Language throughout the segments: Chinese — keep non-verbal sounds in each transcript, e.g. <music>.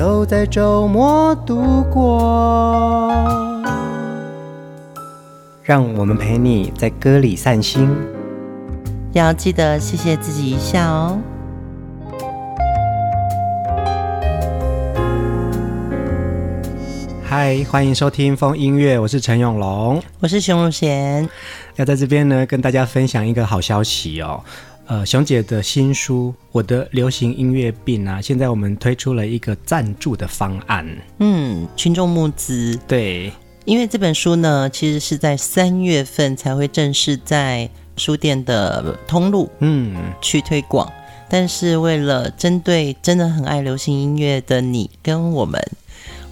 都在周末度过，让我们陪你在歌里散心，要记得谢谢自己一下哦。嗨，欢迎收听风音乐，我是陈永龙，我是熊汝贤，要在这边呢跟大家分享一个好消息哦。呃，熊姐的新书《我的流行音乐病》啊，现在我们推出了一个赞助的方案。嗯，群众募资。对，因为这本书呢，其实是在三月份才会正式在书店的通路嗯去推广。嗯、但是为了针对真的很爱流行音乐的你跟我们，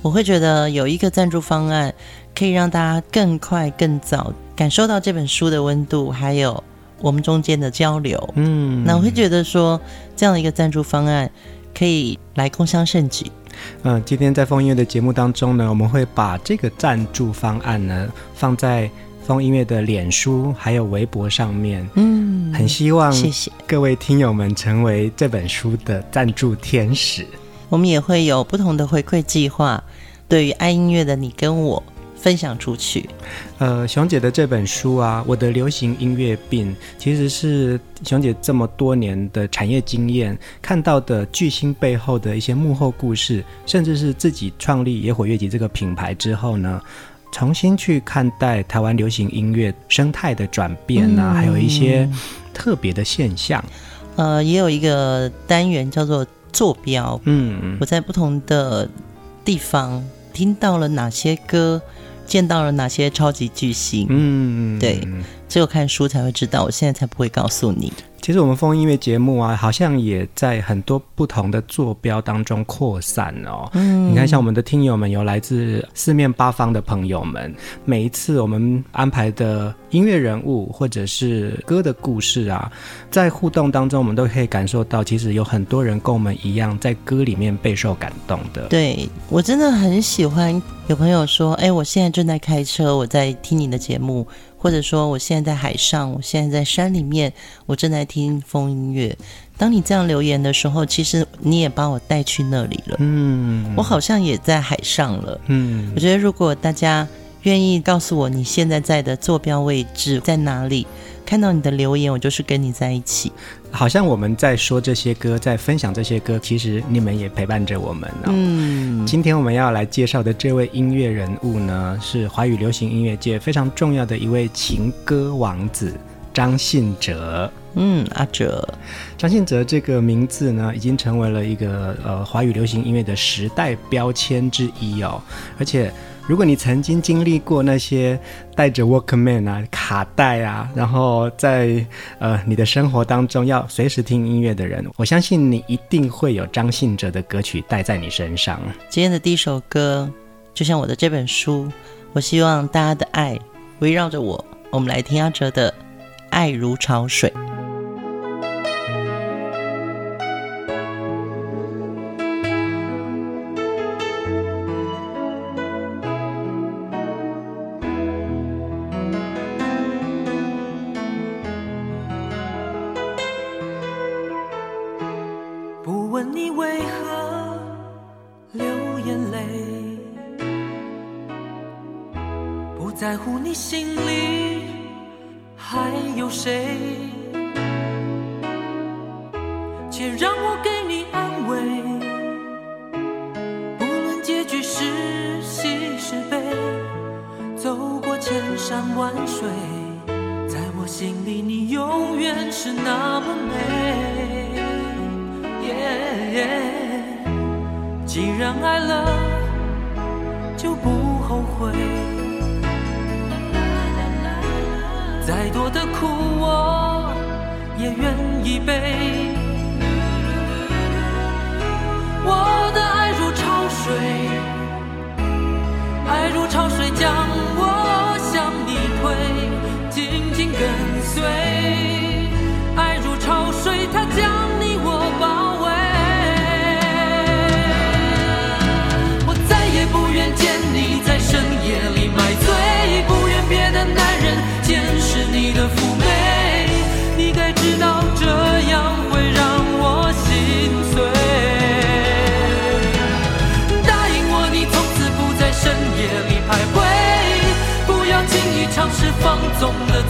我会觉得有一个赞助方案，可以让大家更快、更早感受到这本书的温度，还有。我们中间的交流，嗯，那我会觉得说，这样的一个赞助方案可以来共襄盛举。嗯，今天在风音乐的节目当中呢，我们会把这个赞助方案呢放在风音乐的脸书还有微博上面。嗯，很希望谢谢各位听友们成为这本书的赞助天使。我们也会有不同的回馈计划，对于爱音乐的你跟我。分享出去。呃，熊姐的这本书啊，我的流行音乐病，其实是熊姐这么多年的产业经验看到的巨星背后的一些幕后故事，甚至是自己创立野火乐集这个品牌之后呢，重新去看待台湾流行音乐生态的转变啊，嗯、还有一些特别的现象。呃，也有一个单元叫做坐标，嗯，我在不同的地方听到了哪些歌。见到了哪些超级巨星？嗯，对，只有看书才会知道，我现在才不会告诉你。其实我们风音乐节目啊，好像也在很多不同的坐标当中扩散哦。嗯，你看，像我们的听友们有来自四面八方的朋友们，每一次我们安排的音乐人物或者是歌的故事啊，在互动当中，我们都可以感受到，其实有很多人跟我们一样，在歌里面备受感动的。对，我真的很喜欢有朋友说：“哎，我现在正在开车，我在听你的节目。”或者说，我现在在海上，我现在在山里面，我正在听风音乐。当你这样留言的时候，其实你也把我带去那里了。嗯，我好像也在海上了。嗯，我觉得如果大家愿意告诉我你现在在的坐标位置在哪里，看到你的留言，我就是跟你在一起。好像我们在说这些歌，在分享这些歌，其实你们也陪伴着我们哦。嗯，今天我们要来介绍的这位音乐人物呢，是华语流行音乐界非常重要的一位情歌王子张信哲。嗯，阿哲，张信哲这个名字呢，已经成为了一个呃华语流行音乐的时代标签之一哦，而且。如果你曾经经历过那些带着 Walkman 啊、卡带啊，然后在呃你的生活当中要随时听音乐的人，我相信你一定会有张信哲的歌曲带在你身上。今天的第一首歌，就像我的这本书，我希望大家的爱围绕着我。我们来听阿哲的《爱如潮水》。问你为何流眼泪？不在乎你心里还有谁？再多的苦我也愿意背。尝试放纵的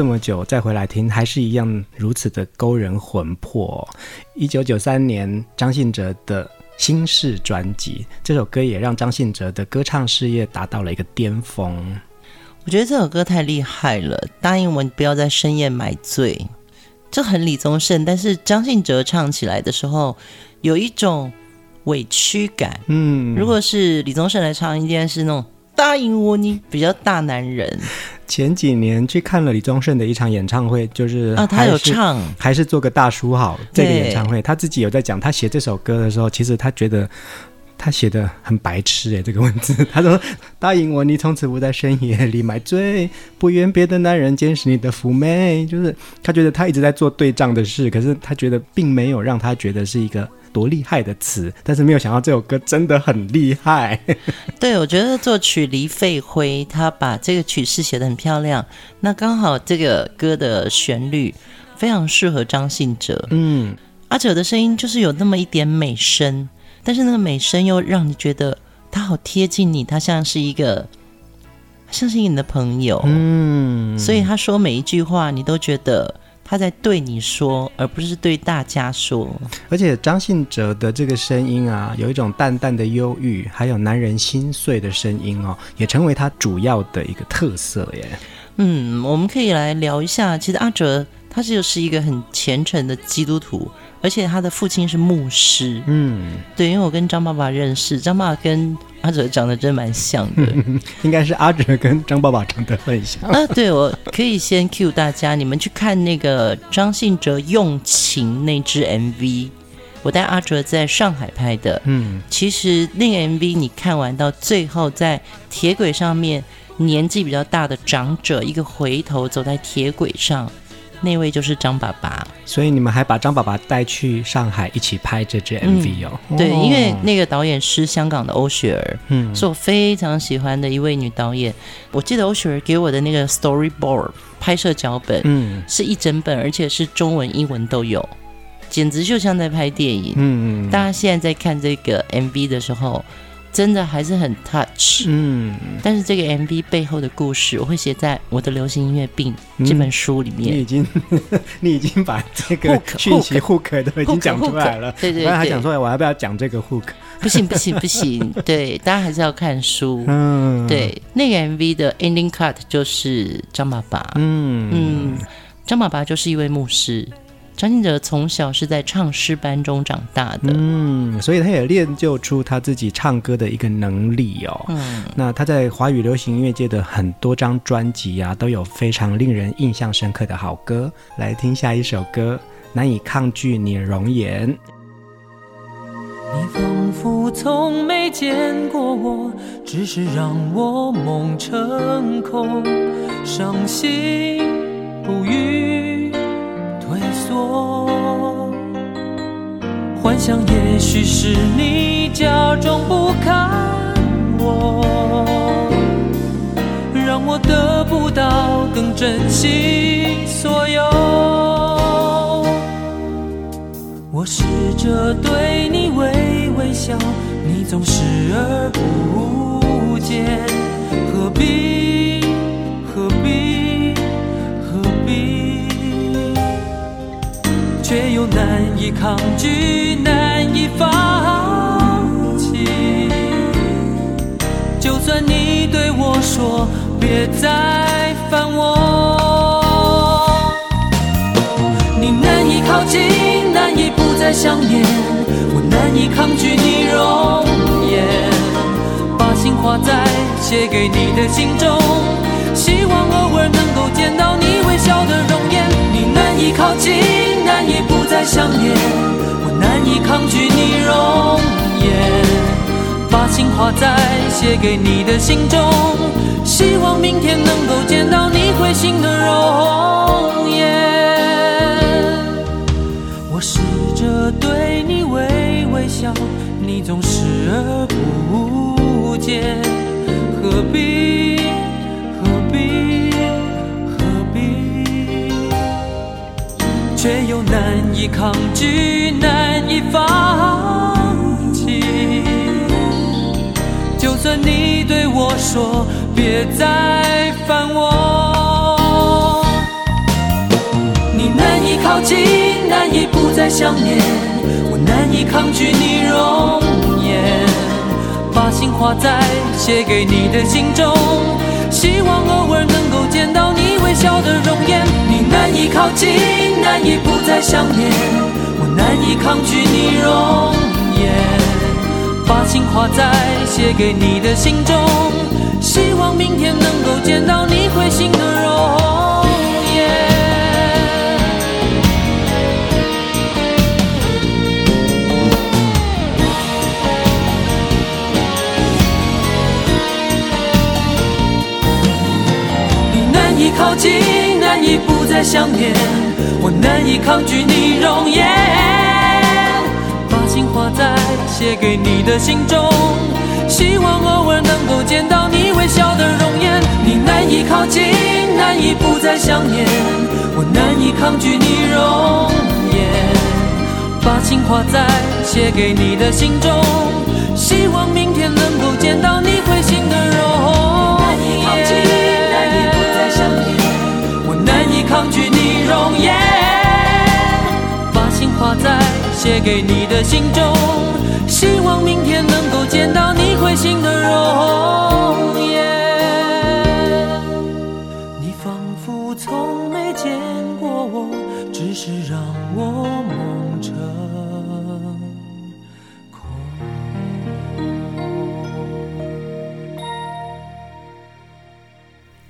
这么久再回来听，还是一样如此的勾人魂魄。一九九三年，张信哲的心事专辑，这首歌也让张信哲的歌唱事业达到了一个巅峰。我觉得这首歌太厉害了，答应我你不要在深夜买醉，这很李宗盛。但是张信哲唱起来的时候，有一种委屈感。嗯，如果是李宗盛来唱，应该是那种答应我你比较大男人。前几年去看了李宗盛的一场演唱会，就是啊，他有唱，还是做个大叔好。这个演唱会他自己有在讲，他写这首歌的时候，其实他觉得他写的很白痴诶，这个文字，<laughs> 他说答应我，你从此不在深夜里买醉，不愿别的男人监视你的妩媚，就是他觉得他一直在做对仗的事，可是他觉得并没有让他觉得是一个。多厉害的词，但是没有想到这首歌真的很厉害。<laughs> 对，我觉得作曲黎费辉他把这个曲式写得很漂亮，那刚好这个歌的旋律非常适合张信哲。嗯，阿哲的声音就是有那么一点美声，但是那个美声又让你觉得他好贴近你，他像是一个像是你的朋友。嗯，所以他说每一句话，你都觉得。他在对你说，而不是对大家说。而且张信哲的这个声音啊，有一种淡淡的忧郁，还有男人心碎的声音哦，也成为他主要的一个特色耶。嗯，我们可以来聊一下。其实阿哲他就是一个很虔诚的基督徒。而且他的父亲是牧师，嗯，对，因为我跟张爸爸认识，张爸爸跟阿哲长得真蛮像的，<laughs> 应该是阿哲跟张爸爸长得很像。啊。对，我可以先 cue 大家，你们去看那个张信哲用情那支 MV，我带阿哲在上海拍的，嗯，其实那个 MV 你看完到最后，在铁轨上面，年纪比较大的长者一个回头走在铁轨上。那位就是张爸爸，所以你们还把张爸爸带去上海一起拍这支 MV 哦。嗯、对，因为那个导演是香港的欧雪儿，嗯，是我非常喜欢的一位女导演。我记得欧雪儿给我的那个 storyboard 拍摄脚本，嗯，是一整本，而且是中文、英文都有，简直就像在拍电影。嗯嗯，大家现在在看这个 MV 的时候。真的还是很 touch，嗯，但是这个 MV 背后的故事，我会写在我的流行音乐病这本书里面。嗯、你已经，<laughs> 你已经把这个 <laughs> 讯息 hook, hook 都已经讲出来了。对对对，刚才还想说，我要不要讲这个 hook？不行不行不行，<laughs> 对，大家还是要看书。嗯，对，那个 MV 的 ending cut 就是张爸爸。嗯嗯，张爸爸就是一位牧师。张信哲从小是在唱诗班中长大的，嗯，所以他也练就出他自己唱歌的一个能力哦。嗯，那他在华语流行音乐界的很多张专辑啊，都有非常令人印象深刻的好歌。来听下一首歌，难以抗拒你的容颜。你仿佛从没见过我，只是让我梦成空，伤心不语。多，幻想也许是你假装不看我，让我得不到更珍惜所有。我试着对你微微笑，你总视而不见，何必何必？却又难以抗拒，难以放弃。就算你对我说别再烦我，你难以靠近，难以不再想念，我难以抗拒你容颜，把心画在写给你的信中，希望偶尔能够见到你微笑的容颜。你难以靠近，难以不再想念，我难以抗拒你容颜。把情画在写给你的信中，希望难以抗拒，难以放弃就算你对我说别再烦我，你难以靠近，难以不再想念，我难以抗拒你容颜，把心画在写给你的信中，希望偶尔能够见到你微笑的容颜。难以靠近，难以不再想念，我难以抗拒你容颜。把情画在写给你的信中，希望明天能够见到你会心的容颜。你难以靠近，难以不再想念，我难以抗拒你容颜。心画在写给你的信中，希望偶尔能够见到你微笑的容颜。你难以靠近，难以不再想念，我难以抗拒你容颜。把情画在写给你的信中，希望明天能够见到你会心的抗拒你容颜。把心画在。写给你的信中，希望明天能够见到你会心的容颜。你仿佛从没见过我，只是让我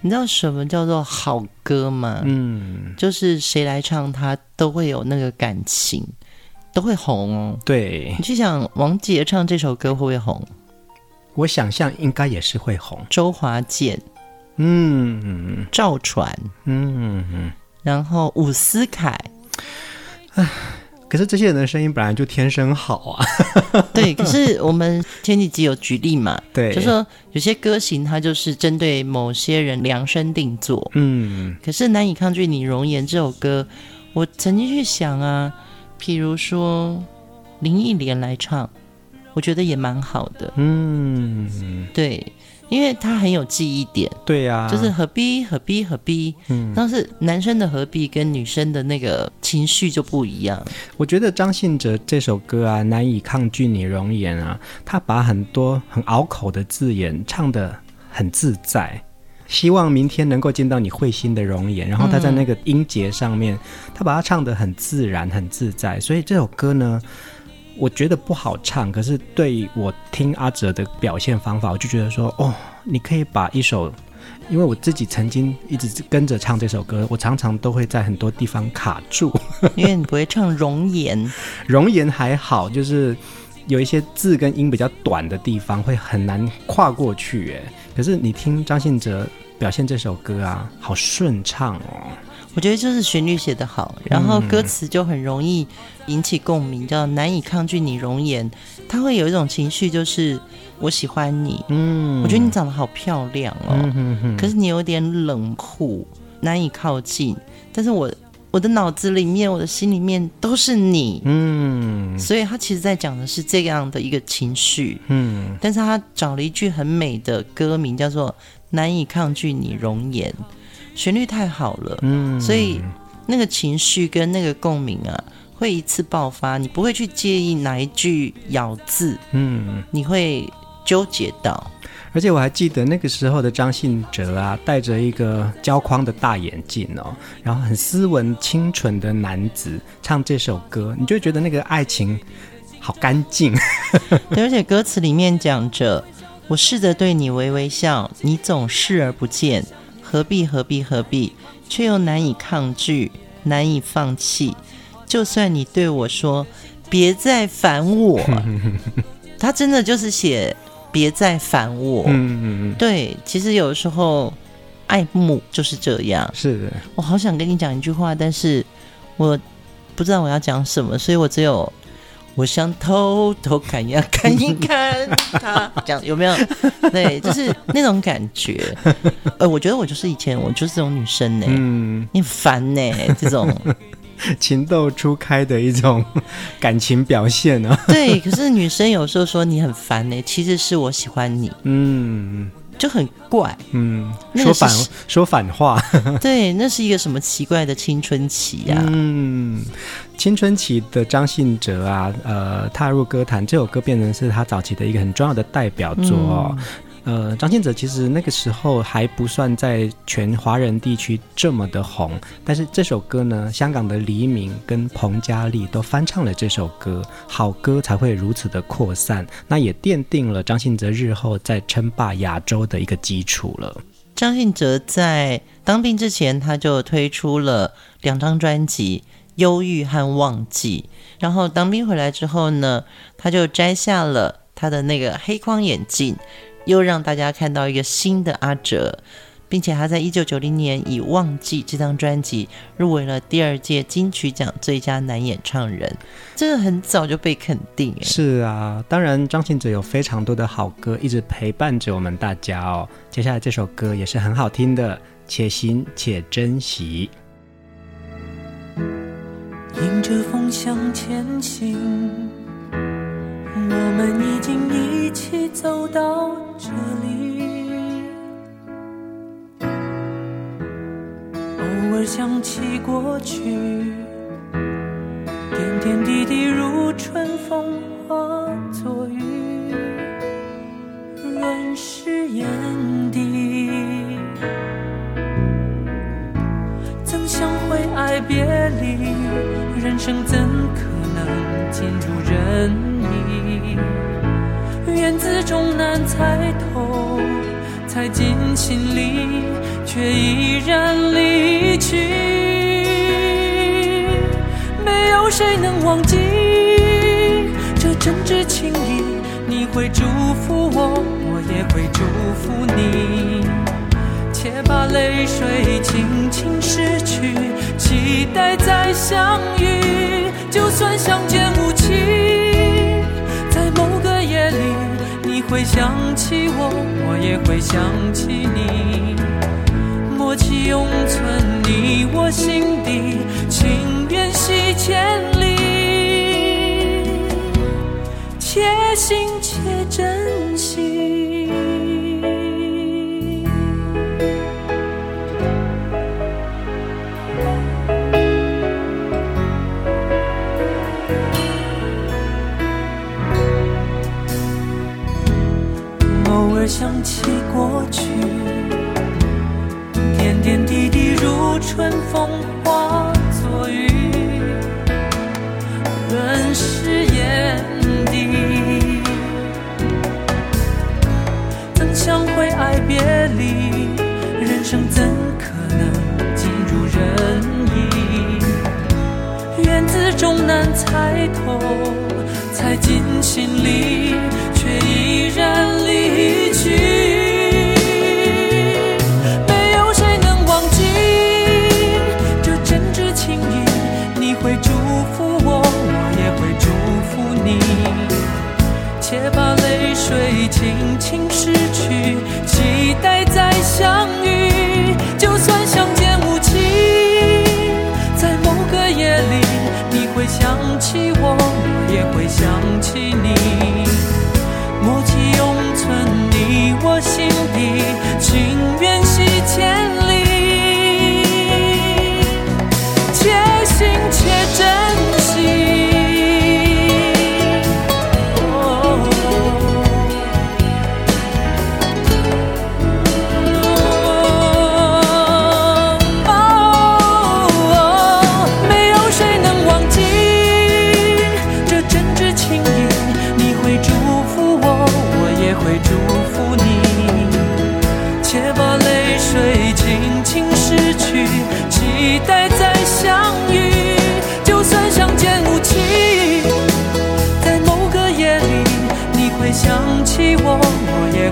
你知道什么叫做好歌吗？嗯，就是谁来唱它都会有那个感情。都会红哦。对，你去想王杰唱这首歌会不会红？我想象应该也是会红。周华健，嗯，赵传，嗯嗯，然后伍思凯，唉，可是这些人的声音本来就天生好啊。<laughs> 对，可是我们前几集有举例嘛，对，就说有些歌型它就是针对某些人量身定做，嗯，可是难以抗拒你容颜这首歌，我曾经去想啊。譬如说林忆莲来唱，我觉得也蛮好的。嗯，对，因为他很有记忆点。对呀、啊，就是何必何必何必。嗯，但是男生的何必跟女生的那个情绪就不一样。我觉得张信哲这首歌啊，难以抗拒你容颜啊，他把很多很拗口的字眼唱得很自在。希望明天能够见到你会心的容颜，然后他在那个音节上面，嗯、他把它唱得很自然、很自在。所以这首歌呢，我觉得不好唱，可是对我听阿哲的表现方法，我就觉得说，哦，你可以把一首，因为我自己曾经一直跟着唱这首歌，我常常都会在很多地方卡住，<laughs> 因为你不会唱容颜，容颜还好，就是有一些字跟音比较短的地方会很难跨过去，哎。可是你听张信哲表现这首歌啊，好顺畅哦！我觉得就是旋律写得好，然后歌词就很容易引起共鸣，叫难以抗拒你容颜。他会有一种情绪，就是我喜欢你，嗯，我觉得你长得好漂亮哦，嗯哼哼，可是你有点冷酷，难以靠近。但是我我的脑子里面，我的心里面都是你，嗯，所以他其实在讲的是这样的一个情绪，嗯，但是他找了一句很美的歌名，叫做“难以抗拒你容颜”，旋律太好了，嗯，所以那个情绪跟那个共鸣啊，会一次爆发，你不会去介意哪一句咬字，嗯，你会纠结到。而且我还记得那个时候的张信哲啊，戴着一个胶框的大眼镜哦，然后很斯文清纯的男子唱这首歌，你就觉得那个爱情好干净。<laughs> 对，而且歌词里面讲着：“我试着对你微微笑，你总视而不见，何必何必何必，却又难以抗拒，难以放弃。就算你对我说别再烦我，<laughs> 他真的就是写。”别再烦我。嗯嗯嗯，对，其实有时候爱慕就是这样。是的，我好想跟你讲一句话，但是我不知道我要讲什么，所以我只有我想偷偷看一看一看他，<laughs> 这样有没有？<laughs> 对，就是那种感觉。呃，我觉得我就是以前我就是这种女生呢。嗯，你烦呢这种。<laughs> 情窦初开的一种感情表现呢、啊？对，可是女生有时候说你很烦呢，其实是我喜欢你，嗯，就很怪，嗯，说反说反话，<laughs> 对，那是一个什么奇怪的青春期呀、啊？嗯，青春期的张信哲啊，呃，踏入歌坛，这首歌变成是他早期的一个很重要的代表作哦。嗯呃，张信哲其实那个时候还不算在全华人地区这么的红，但是这首歌呢，香港的黎明跟彭佳丽都翻唱了这首歌，好歌才会如此的扩散，那也奠定了张信哲日后在称霸亚洲的一个基础了。张信哲在当兵之前，他就推出了两张专辑《忧郁》和《忘记》，然后当兵回来之后呢，他就摘下了他的那个黑框眼镜。又让大家看到一个新的阿哲，并且他在一九九零年以《忘记》这张专辑入围了第二届金曲奖最佳男演唱人，这个很早就被肯定。是啊，当然张信哲有非常多的好歌一直陪伴着我们大家哦。接下来这首歌也是很好听的，《且行且珍惜》。迎着风向前行。我们已经一起走到这里，偶尔想起过去，点点滴滴如春风化作雨，润湿眼底。怎想会爱别离？人生怎可能尽如人意？缘字终难猜透，猜进心里，却依然离去。没有谁能忘记这真挚情谊，你会祝福我，我也会祝福你。且把泪水轻轻拭去，期待再相遇，就算相见无期。在某个夜里你会想起我，我也会想起你，默契永存你我心底，情缘系千里，且行且珍想起过去，点点滴滴如春风化作雨，润湿眼底。怎想会爱别离？人生怎可能尽如人意？缘字终难猜透，猜进心里，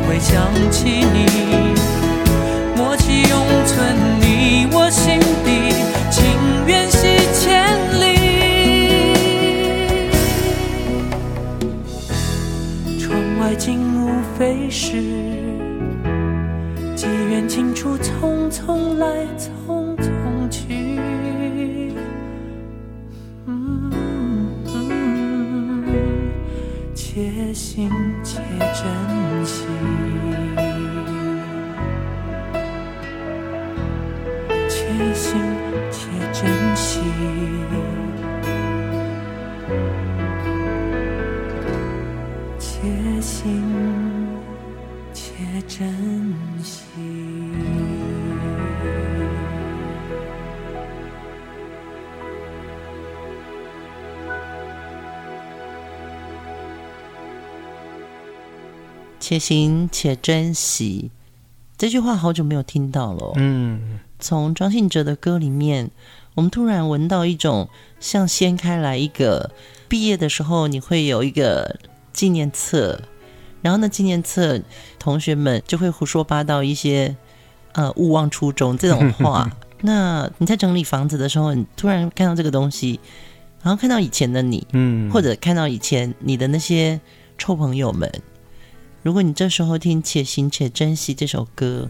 会想起你，默契永存你我心底，情缘系千里。窗外景物飞逝，机缘尽处匆匆来走，且行且珍惜，这句话好久没有听到了。嗯，从张信哲的歌里面，我们突然闻到一种像掀开来一个毕业的时候，你会有一个纪念册，然后呢，纪念册同学们就会胡说八道一些呃勿忘初衷这种话。<laughs> 那你在整理房子的时候，你突然看到这个东西，然后看到以前的你，嗯，或者看到以前你的那些臭朋友们。如果你这时候听《且行且珍惜》这首歌，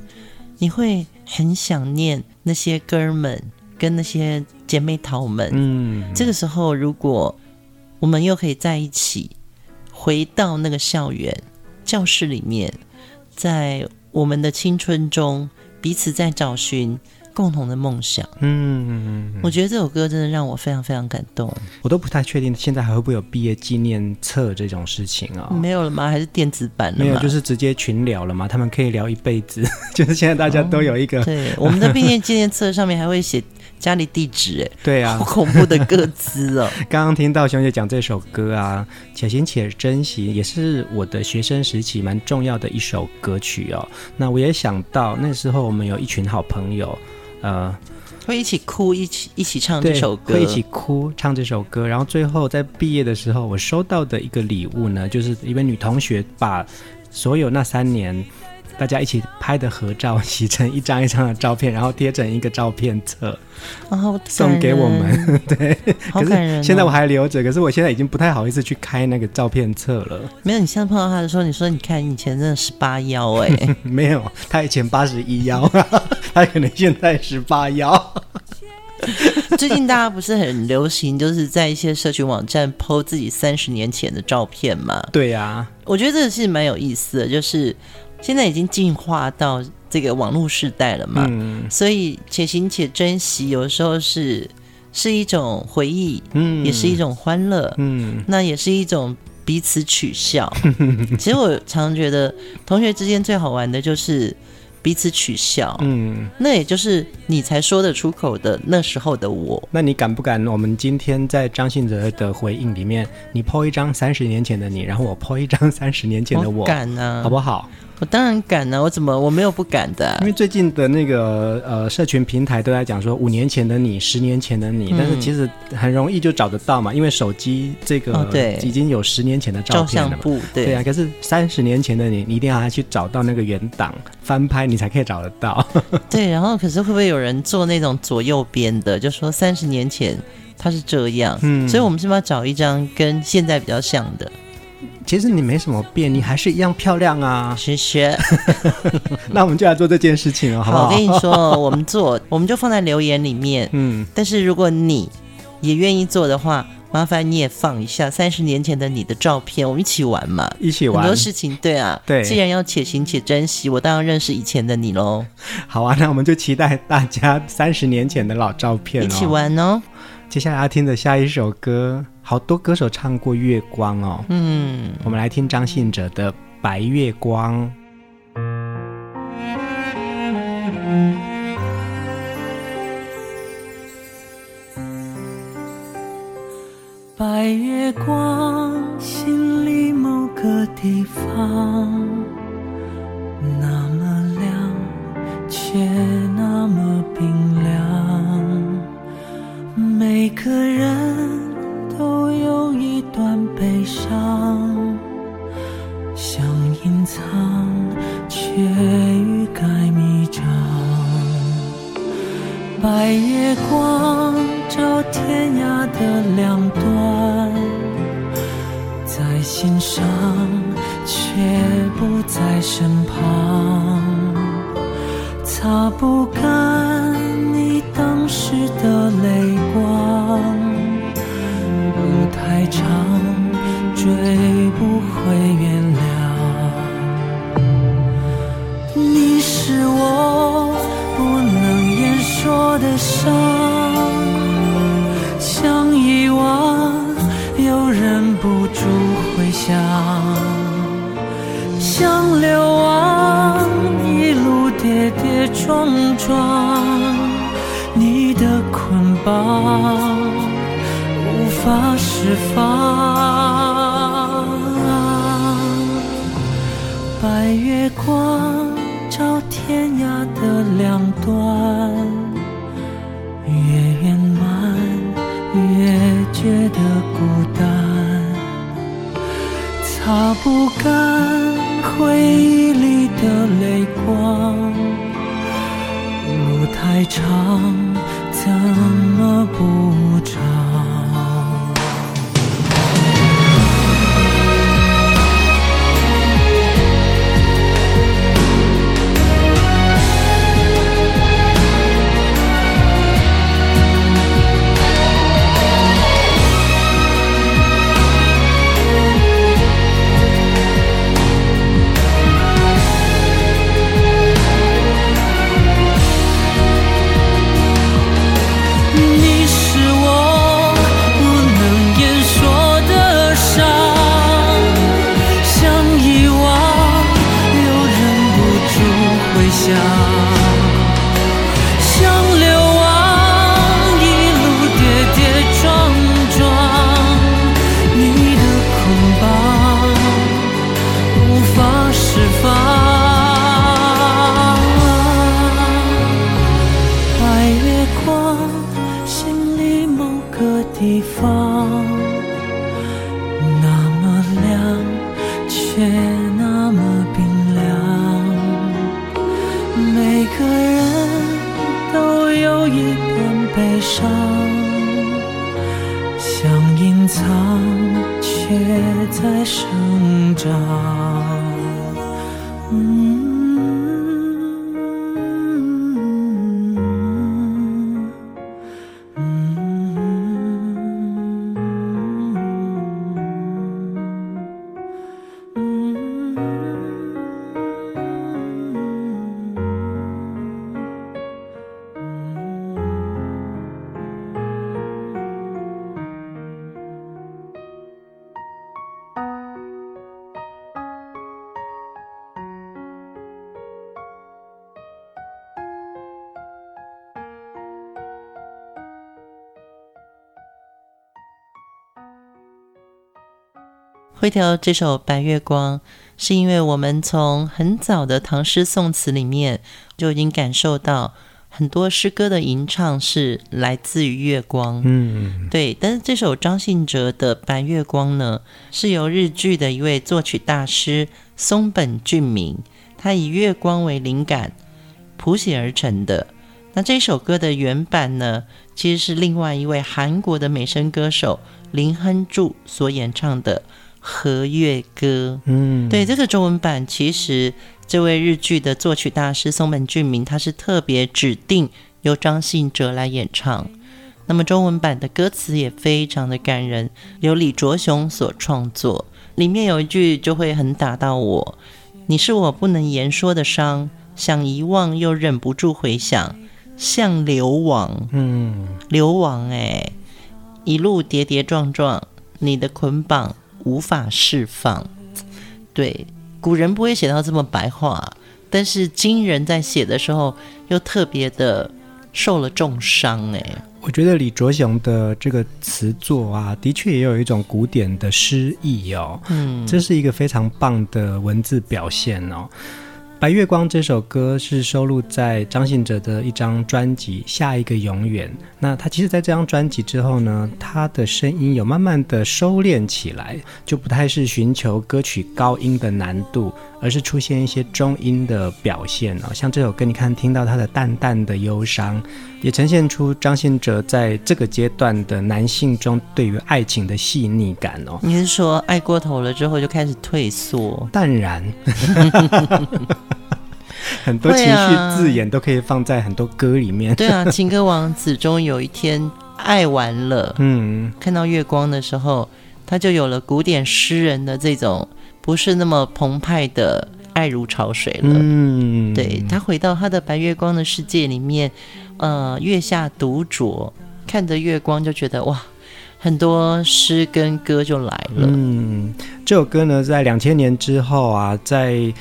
你会很想念那些哥们跟那些姐妹淘们。嗯，这个时候，如果我们又可以在一起，回到那个校园教室里面，在我们的青春中，彼此在找寻。共同的梦想，嗯，我觉得这首歌真的让我非常非常感动。我都不太确定现在还会不会有毕业纪念册这种事情啊、哦？没有了吗？还是电子版的？没有，就是直接群聊了嘛。他们可以聊一辈子，<laughs> 就是现在大家都有一个。哦、对，我们的毕业纪念册上面还会写家里地址，哎，<laughs> 对啊，好恐怖的歌词哦。<laughs> 刚刚听到熊姐讲这首歌啊，且行且珍惜，也是我的学生时期蛮重要的一首歌曲哦。那我也想到那时候我们有一群好朋友。呃，会一起哭，一起一起唱这首歌，会一起哭唱这首歌。然后最后在毕业的时候，我收到的一个礼物呢，就是一位女同学把所有那三年大家一起拍的合照洗成一张一张的照片，然后贴成一个照片册，然后送给我们。<laughs> 对，好感人哦。可是现在我还留着，可是我现在已经不太好意思去开那个照片册了。没有，你现在碰到他的时候，你说你看以前真的十八幺哎，<laughs> 没有，他以前八十一腰，<laughs> 他可能现在十八幺。最近大家不是很流行，就是在一些社群网站 po 自己三十年前的照片嘛？对呀、啊，我觉得这个是蛮有意思的，就是。现在已经进化到这个网络时代了嘛，嗯、所以且行且珍惜，有的时候是是一种回忆，嗯，也是一种欢乐，嗯，那也是一种彼此取笑。<laughs> 其实我常常觉得，同学之间最好玩的就是彼此取笑，嗯，那也就是你才说得出口的那时候的我。那你敢不敢？我们今天在张信哲的回应里面，你 po 一张三十年前的你，然后我 po 一张三十年前的我，我敢啊，好不好？我当然敢呢、啊，我怎么我没有不敢的、啊？因为最近的那个呃社群平台都在讲说五年前的你，十年前的你，嗯、但是其实很容易就找得到嘛，因为手机这个对已经有十年前的照片了嘛，照相簿对，对啊。可是三十年前的你，你一定要去找到那个原档翻拍，你才可以找得到。<laughs> 对，然后可是会不会有人做那种左右边的，就说三十年前他是这样，嗯，所以我们是不是要找一张跟现在比较像的？其实你没什么变，你还是一样漂亮啊！谢谢。<laughs> 那我们就来做这件事情了，好不好？好，我跟你说，我们做，我们就放在留言里面。嗯。但是如果你也愿意做的话，麻烦你也放一下三十年前的你的照片，我们一起玩嘛，一起玩。很多事情，对啊，对。既然要且行且珍惜，我当然认识以前的你喽。好啊，那我们就期待大家三十年前的老照片，一起玩哦。接下来要听的下一首歌，好多歌手唱过《月光》哦。嗯，我们来听张信哲的《白月光》。白月光，心里某个地方，那么亮，却那么冰凉。每个人都有一段悲伤，想隐藏，却欲盖弥彰。白月光照天涯的两端，在心上，却不在身旁，擦不干你当时的泪光，太长，追不回。会挑这首《白月光》，是因为我们从很早的唐诗宋词里面就已经感受到很多诗歌的吟唱是来自于月光。嗯，对。但是这首张信哲的《白月光》呢，是由日剧的一位作曲大师松本俊明，他以月光为灵感谱写而成的。那这首歌的原版呢，其实是另外一位韩国的美声歌手林亨柱所演唱的。和月歌，嗯，对，这个中文版，其实这位日剧的作曲大师松本俊明，他是特别指定由张信哲来演唱。那么中文版的歌词也非常的感人，由李卓雄所创作。里面有一句就会很打到我：“你是我不能言说的伤，想遗忘又忍不住回想，像流亡，嗯，流亡，哎，一路跌跌撞撞，你的捆绑。”无法释放，对，古人不会写到这么白话，但是今人在写的时候又特别的受了重伤。哎，我觉得李卓雄的这个词作啊，的确也有一种古典的诗意哦。嗯，这是一个非常棒的文字表现哦。白月光这首歌是收录在张信哲的一张专辑《下一个永远》。那他其实，在这张专辑之后呢，他的声音有慢慢的收敛起来，就不太是寻求歌曲高音的难度，而是出现一些中音的表现哦。像这首歌，你看听到他的淡淡的忧伤，也呈现出张信哲在这个阶段的男性中对于爱情的细腻感哦。你是说爱过头了之后就开始退缩？淡然。<laughs> 很多情绪字眼都可以放在很多歌里面。对啊，<laughs> 情歌王子终有一天爱完了，嗯，看到月光的时候，他就有了古典诗人的这种不是那么澎湃的爱如潮水了。嗯，对，他回到他的白月光的世界里面，呃，月下独酌，看着月光就觉得哇，很多诗跟歌就来了。嗯，这首歌呢，在两千年之后啊，在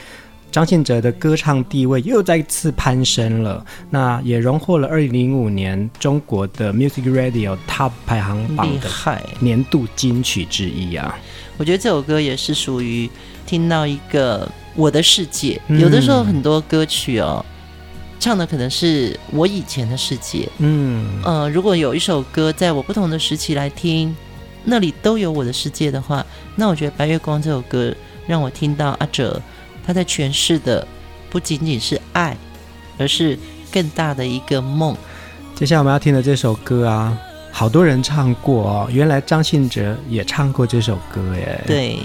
张信哲的歌唱地位又再次攀升了，那也荣获了二零零五年中国的 Music Radio Top 排行榜的年度金曲之一啊！我觉得这首歌也是属于听到一个我的世界。嗯、有的时候很多歌曲哦，唱的可能是我以前的世界。嗯呃，如果有一首歌在我不同的时期来听，那里都有我的世界的话，那我觉得《白月光》这首歌让我听到阿哲。他在诠释的不仅仅是爱，而是更大的一个梦。接下来我们要听的这首歌啊，好多人唱过哦。原来张信哲也唱过这首歌耶。对，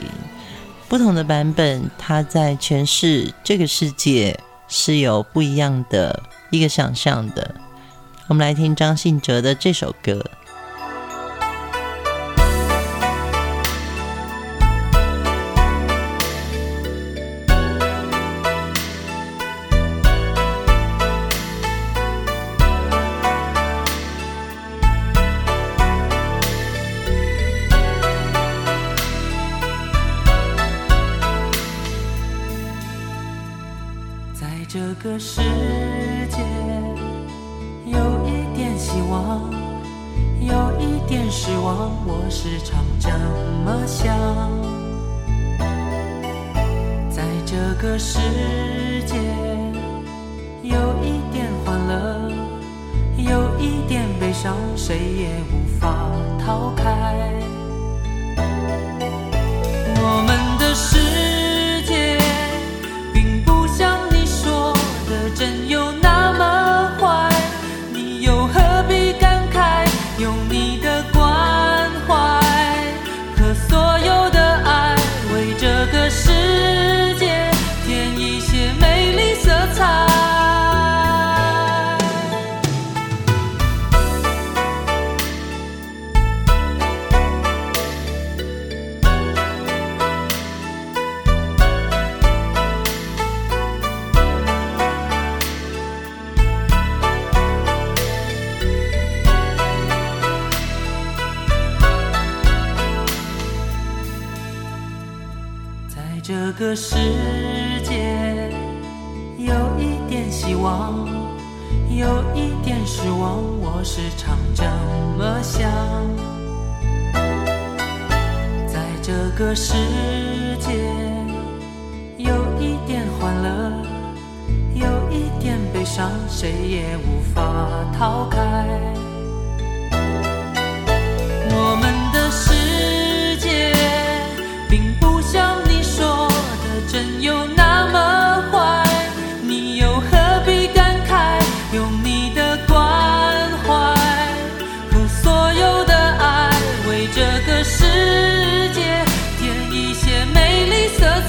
不同的版本，他在诠释这个世界是有不一样的一个想象的。我们来听张信哲的这首歌。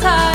time.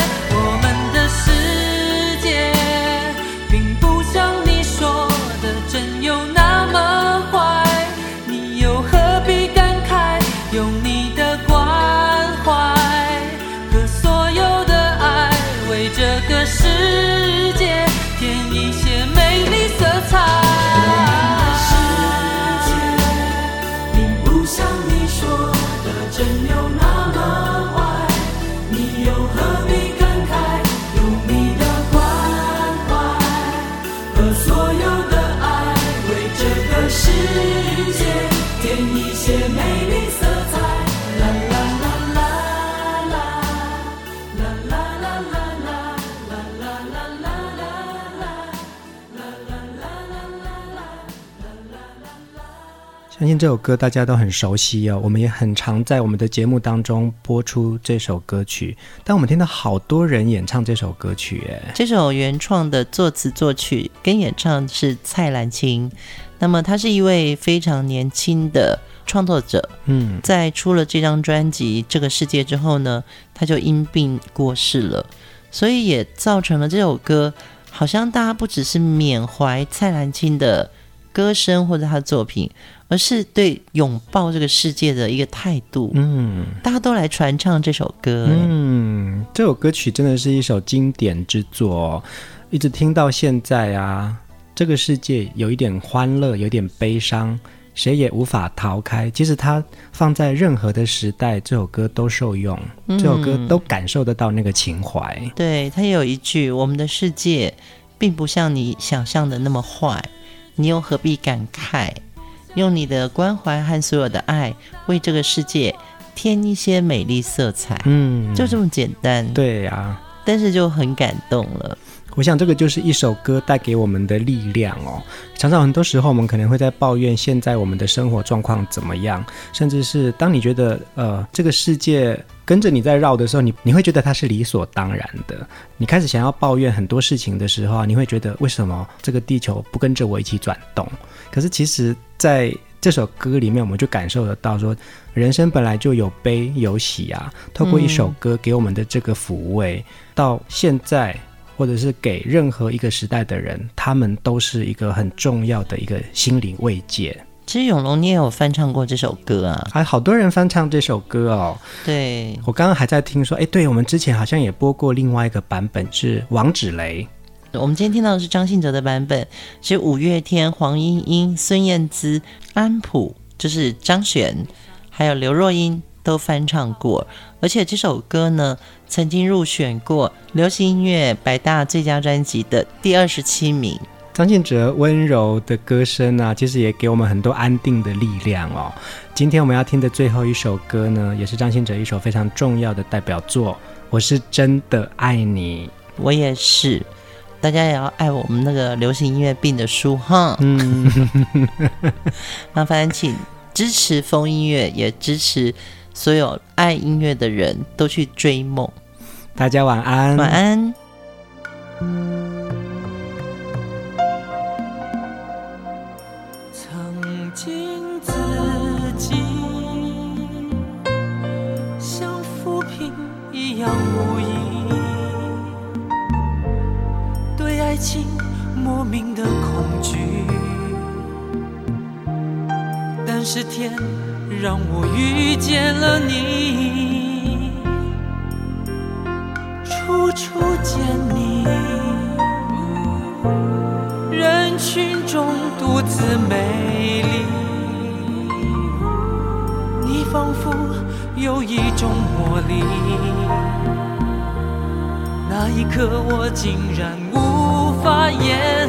相信这首歌大家都很熟悉哦，我们也很常在我们的节目当中播出这首歌曲。但我们听到好多人演唱这首歌曲，哎，这首原创的作词作曲跟演唱是蔡澜清。那么他是一位非常年轻的创作者，嗯，在出了这张专辑《这个世界》之后呢，他就因病过世了，所以也造成了这首歌好像大家不只是缅怀蔡澜清的歌声或者他的作品。而是对拥抱这个世界的一个态度。嗯，大家都来传唱这首歌。嗯，这首歌曲真的是一首经典之作，一直听到现在啊。这个世界有一点欢乐，有点悲伤，谁也无法逃开。其实它放在任何的时代，这首歌都受用。这首歌都感受得到那个情怀。嗯，对，它也有一句：“我们的世界并不像你想象的那么坏，你又何必感慨？”用你的关怀和所有的爱，为这个世界添一些美丽色彩。嗯，就这么简单。对呀、啊，但是就很感动了。我想这个就是一首歌带给我们的力量哦。常常很多时候，我们可能会在抱怨现在我们的生活状况怎么样，甚至是当你觉得呃这个世界跟着你在绕的时候，你你会觉得它是理所当然的。你开始想要抱怨很多事情的时候啊，你会觉得为什么这个地球不跟着我一起转动？可是其实在这首歌里面，我们就感受得到说，人生本来就有悲有喜啊。透过一首歌给我们的这个抚慰，嗯、到现在。或者是给任何一个时代的人，他们都是一个很重要的一个心灵慰藉。其实永龙，你也有翻唱过这首歌啊？还好多人翻唱这首歌哦。对，我刚刚还在听说，哎，对，我们之前好像也播过另外一个版本，是王芷蕾。我们今天听到的是张信哲的版本，是五月天、黄莺莺、孙燕姿、安普，就是张悬，还有刘若英。都翻唱过，而且这首歌呢，曾经入选过流行音乐百大最佳专辑的第二十七名。张信哲温柔的歌声啊，其实也给我们很多安定的力量哦。今天我们要听的最后一首歌呢，也是张信哲一首非常重要的代表作。我是真的爱你，我也是。大家也要爱我们那个流行音乐病的书哈。嗯，<laughs> 麻烦请支持风音乐，也支持。所有爱音乐的人都去追梦。大家晚安，晚安。曾经自己像浮萍一样无依，对爱情莫名的恐惧，但是天。让我遇见了你，处处见你，人群中独自美丽。你仿佛有一种魔力，那一刻我竟然无法言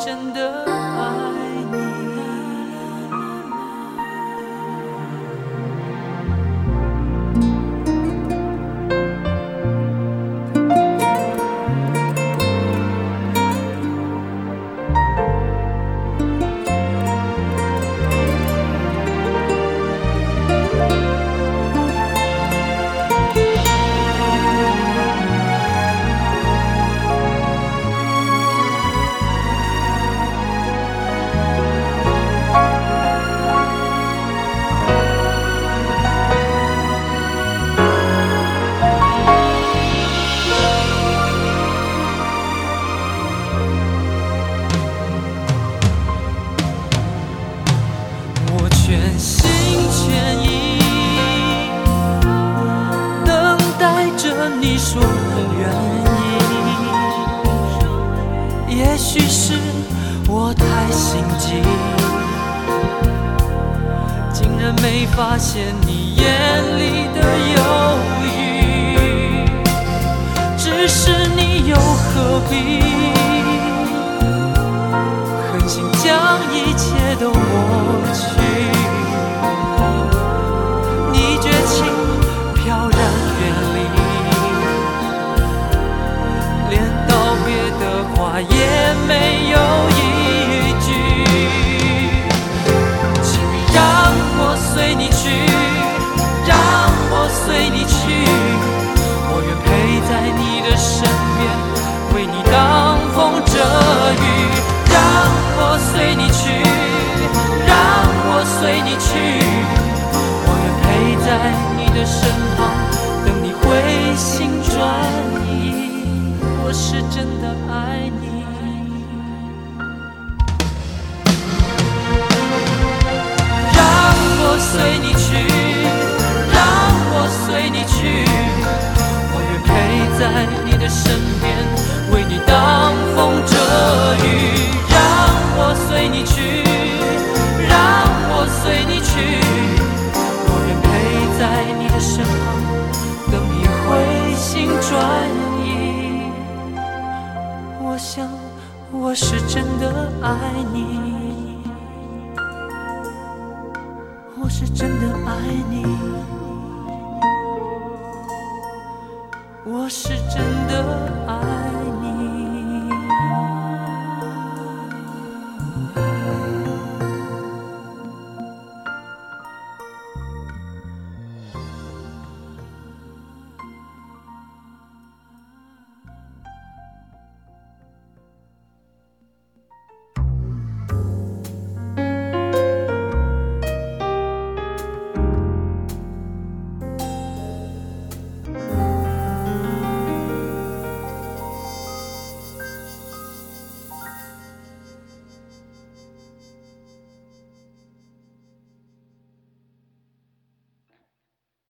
真的。是真的爱你。我是真的爱你。我是真